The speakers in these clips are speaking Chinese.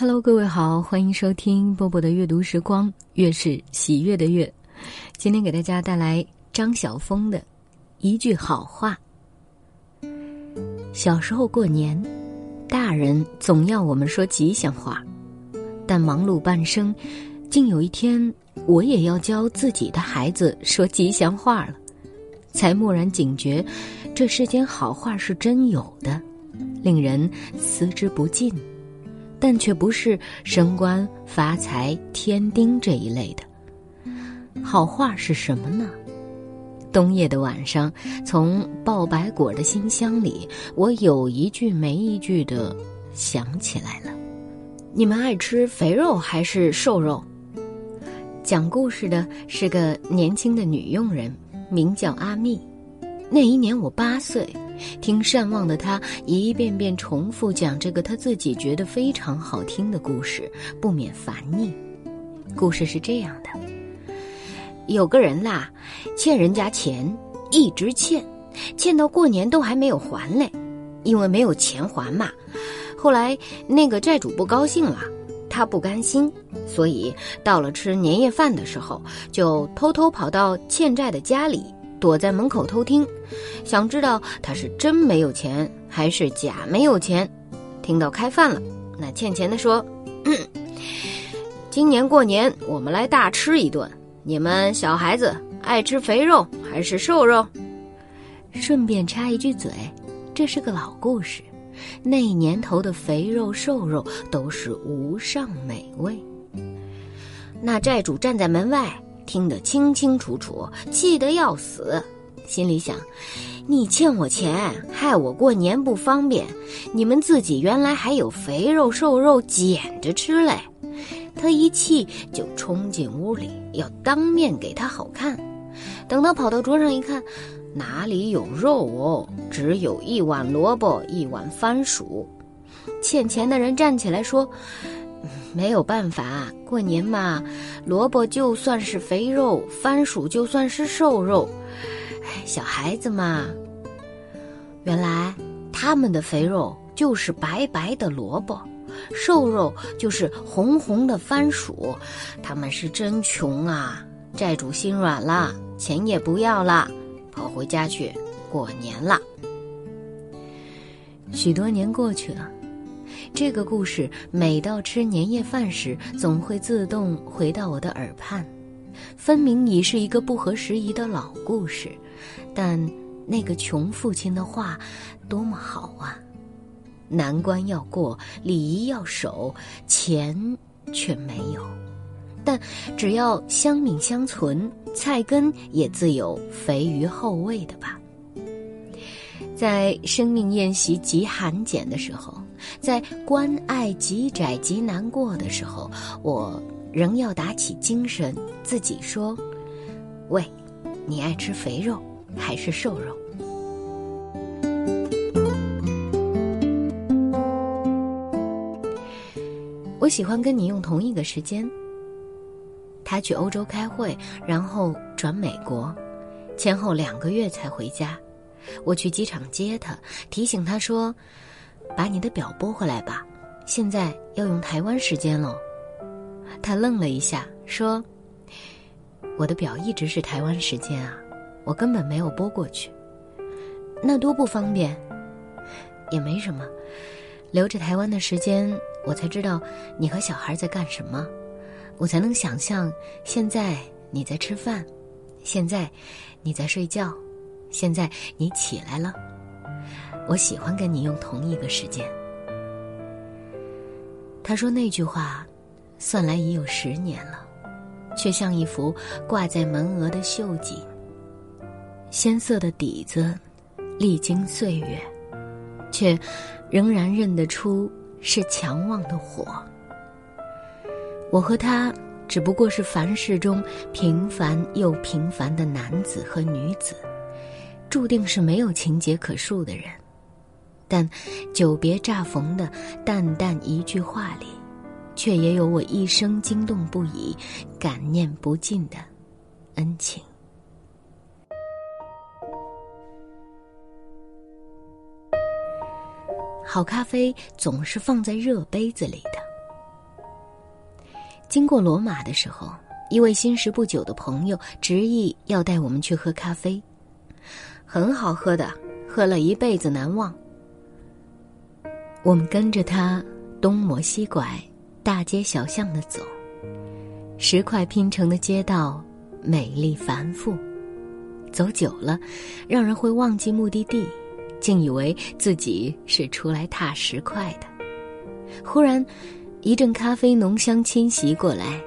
Hello，各位好，欢迎收听波波的阅读时光，月是喜悦的月。今天给大家带来张晓峰的一句好话。小时候过年，大人总要我们说吉祥话，但忙碌半生，竟有一天我也要教自己的孩子说吉祥话了，才蓦然警觉，这世间好话是真有的，令人思之不尽。但却不是升官发财、添丁这一类的。好话是什么呢？冬夜的晚上，从爆白果的馨香里，我有一句没一句的想起来了。你们爱吃肥肉还是瘦肉？讲故事的是个年轻的女佣人，名叫阿蜜。那一年我八岁。听善忘的他一遍遍重复讲这个他自己觉得非常好听的故事，不免烦腻。故事是这样的：有个人啦，欠人家钱，一直欠，欠到过年都还没有还嘞。因为没有钱还嘛，后来那个债主不高兴了，他不甘心，所以到了吃年夜饭的时候，就偷偷跑到欠债的家里。躲在门口偷听，想知道他是真没有钱还是假没有钱。听到开饭了，那欠钱的说：“今年过年我们来大吃一顿，你们小孩子爱吃肥肉还是瘦肉？”顺便插一句嘴，这是个老故事，那年头的肥肉瘦肉都是无上美味。那债主站在门外。听得清清楚楚，气得要死，心里想：你欠我钱，害我过年不方便。你们自己原来还有肥肉瘦肉捡着吃嘞。他一气就冲进屋里，要当面给他好看。等他跑到桌上一看，哪里有肉哦，只有一碗萝卜，一碗番薯。欠钱的人站起来说。没有办法，过年嘛，萝卜就算是肥肉，番薯就算是瘦肉。小孩子嘛，原来他们的肥肉就是白白的萝卜，瘦肉就是红红的番薯。他们是真穷啊！债主心软了，钱也不要了，跑回家去过年了。许多年过去了。这个故事每到吃年夜饭时，总会自动回到我的耳畔。分明已是一个不合时宜的老故事，但那个穷父亲的话多么好啊！难关要过，礼仪要守，钱却没有。但只要香茗相存，菜根也自有肥鱼后味的吧。在生命宴席极寒简的时候。在关爱极窄极难过的时候，我仍要打起精神，自己说：“喂，你爱吃肥肉还是瘦肉？”我喜欢跟你用同一个时间。他去欧洲开会，然后转美国，前后两个月才回家。我去机场接他，提醒他说。把你的表拨回来吧，现在要用台湾时间喽。他愣了一下，说：“我的表一直是台湾时间啊，我根本没有拨过去。那多不方便。也没什么，留着台湾的时间，我才知道你和小孩在干什么，我才能想象现在你在吃饭，现在你在睡觉，现在你起来了。”我喜欢跟你用同一个时间。他说那句话，算来已有十年了，却像一幅挂在门额的绣锦。鲜色的底子，历经岁月，却仍然认得出是强旺的火。我和他只不过是凡世中平凡又平凡的男子和女子，注定是没有情节可述的人。但久别乍逢的淡淡一句话里，却也有我一生惊动不已、感念不尽的恩情。好咖啡总是放在热杯子里的，经过罗马的时候，一位新识不久的朋友执意要带我们去喝咖啡，很好喝的，喝了一辈子难忘。我们跟着他东磨西拐，大街小巷的走，石块拼成的街道美丽繁复，走久了，让人会忘记目的地，竟以为自己是出来踏石块的。忽然。一阵咖啡浓香侵袭过来，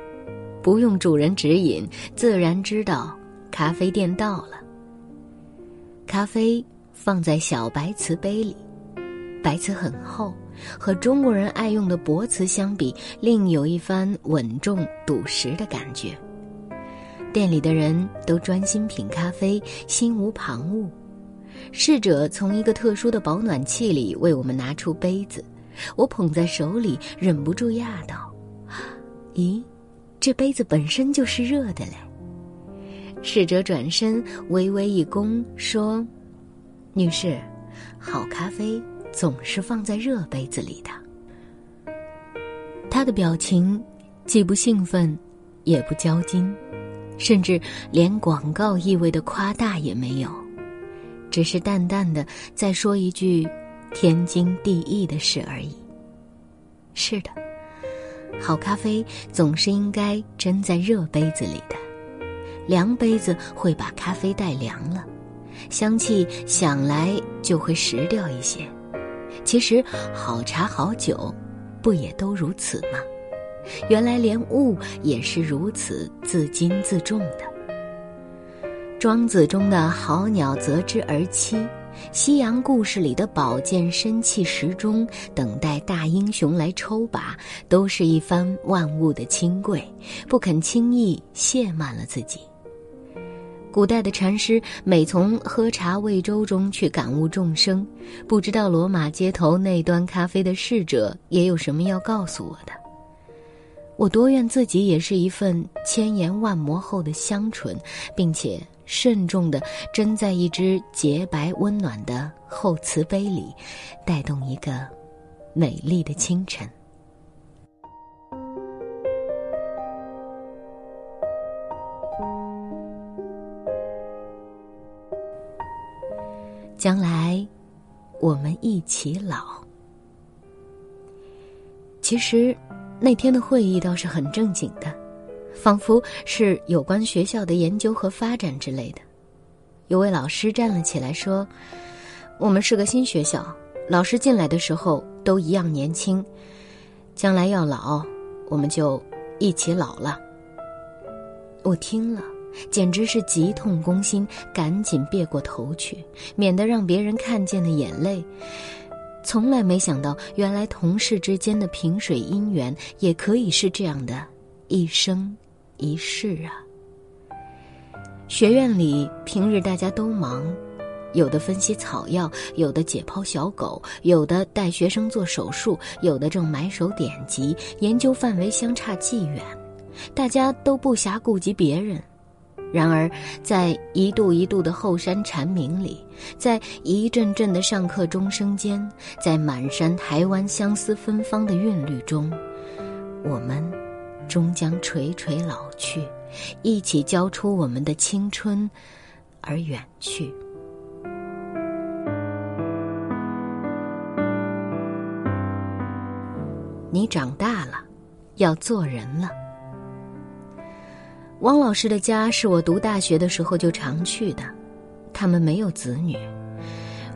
不用主人指引，自然知道咖啡店到了。咖啡放在小白瓷杯里，白瓷很厚，和中国人爱用的薄瓷相比，另有一番稳重笃实的感觉。店里的人都专心品咖啡，心无旁骛。侍者从一个特殊的保暖器里为我们拿出杯子。我捧在手里，忍不住讶道：“咦，这杯子本身就是热的嘞。”侍者转身微微一躬，说：“女士，好咖啡总是放在热杯子里的。”他的表情既不兴奋，也不骄矜，甚至连广告意味的夸大也没有，只是淡淡的在说一句。天经地义的事而已。是的，好咖啡总是应该斟在热杯子里的，凉杯子会把咖啡带凉了，香气想来就会蚀掉一些。其实，好茶好酒，不也都如此吗？原来连物也是如此自矜自重的。庄子中的好鸟择之而栖。西洋故事里的宝剑身弃时钟，等待大英雄来抽拔，都是一番万物的清贵，不肯轻易亵慢了自己。古代的禅师每从喝茶喂粥中去感悟众生，不知道罗马街头那端咖啡的侍者也有什么要告诉我的。我多愿自己也是一份千言万磨后的香醇，并且。慎重地斟在一只洁白温暖的厚瓷杯里，带动一个美丽的清晨。将来，我们一起老。其实，那天的会议倒是很正经的。仿佛是有关学校的研究和发展之类的。有位老师站了起来说：“我们是个新学校，老师进来的时候都一样年轻，将来要老，我们就一起老了。”我听了，简直是急痛攻心，赶紧别过头去，免得让别人看见的眼泪。从来没想到，原来同事之间的萍水姻缘也可以是这样的，一生。一世啊！学院里平日大家都忙，有的分析草药，有的解剖小狗，有的带学生做手术，有的正埋首典籍，研究范围相差既远，大家都不暇顾及别人。然而，在一度一度的后山蝉鸣里，在一阵阵的上课钟声间，在满山台湾相思芬芳的韵律中，我们。终将垂垂老去，一起交出我们的青春，而远去。你长大了，要做人了。汪老师的家是我读大学的时候就常去的，他们没有子女。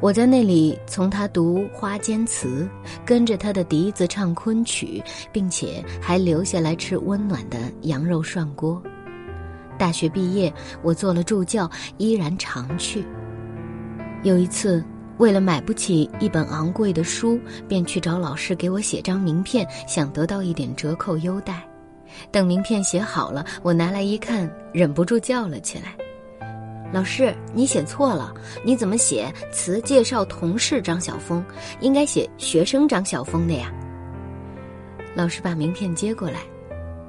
我在那里从他读《花间词》，跟着他的笛子唱昆曲，并且还留下来吃温暖的羊肉涮锅。大学毕业，我做了助教，依然常去。有一次，为了买不起一本昂贵的书，便去找老师给我写张名片，想得到一点折扣优待。等名片写好了，我拿来一看，忍不住叫了起来。老师，你写错了，你怎么写词介绍同事张晓峰，应该写学生张晓峰的呀？老师把名片接过来，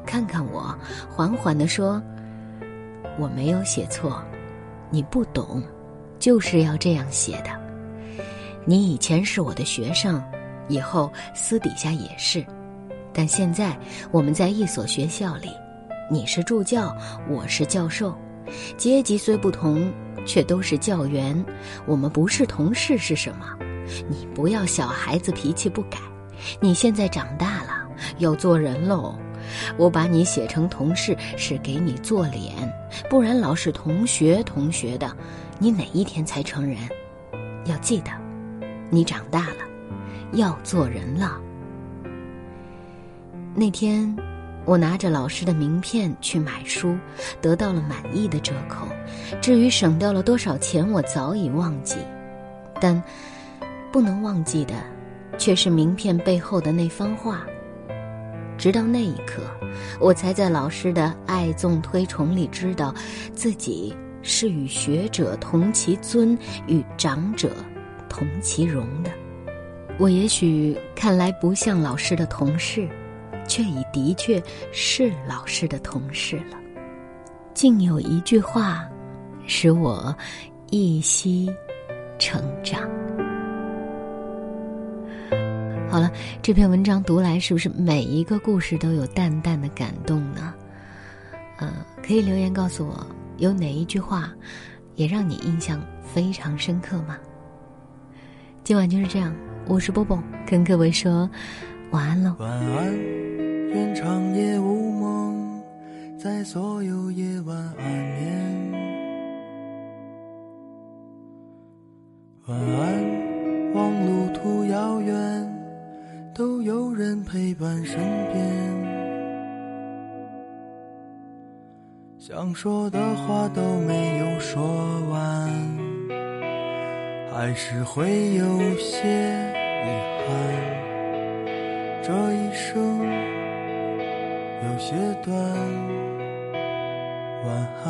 看看我，缓缓地说：“我没有写错，你不懂，就是要这样写的。你以前是我的学生，以后私底下也是，但现在我们在一所学校里，你是助教，我是教授，阶级虽不同，却都是教员。我们不是同事是什么？你不要小孩子脾气不改。你现在长大了，要做人喽。我把你写成同事是给你做脸，不然老是同学同学的，你哪一天才成人？要记得，你长大了，要做人了。那天，我拿着老师的名片去买书，得到了满意的折扣。至于省掉了多少钱，我早已忘记。但不能忘记的，却是名片背后的那番话。直到那一刻，我才在老师的爱纵推崇里知道，自己是与学者同其尊，与长者同其荣的。我也许看来不像老师的同事。却已的确是老师的同事了。竟有一句话，使我一息成长。好了，这篇文章读来，是不是每一个故事都有淡淡的感动呢？呃，可以留言告诉我，有哪一句话也让你印象非常深刻吗？今晚就是这样，我是波波，跟各位说晚安喽。晚安。愿长夜无梦，在所有夜晚安眠。晚安，望路途遥远，都有人陪伴身边。想说的话都没有说完，还是会有些有些短，晚安，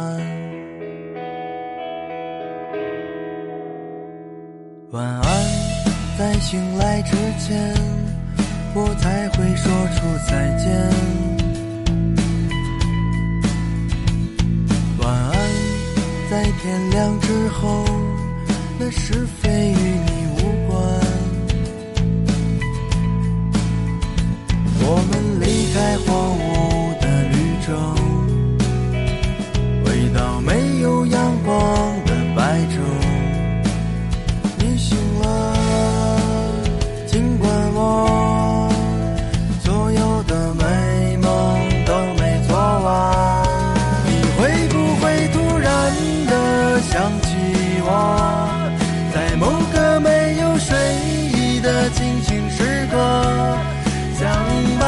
晚安。在醒来之前，我才会说出再见。晚安，在天亮之后，那是非与你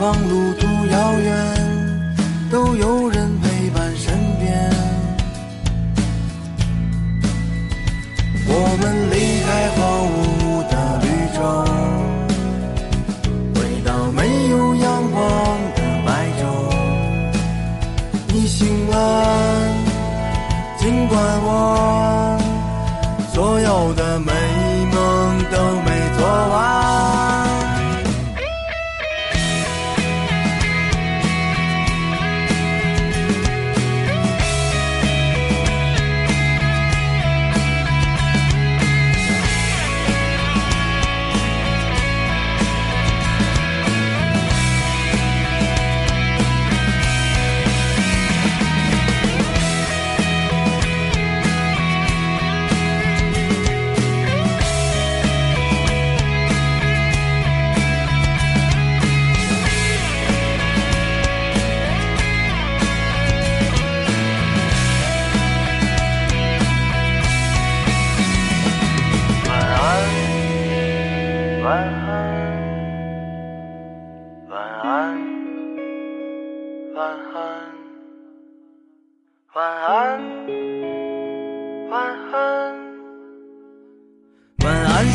望路途遥远，都有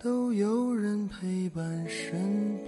都有人陪伴身边。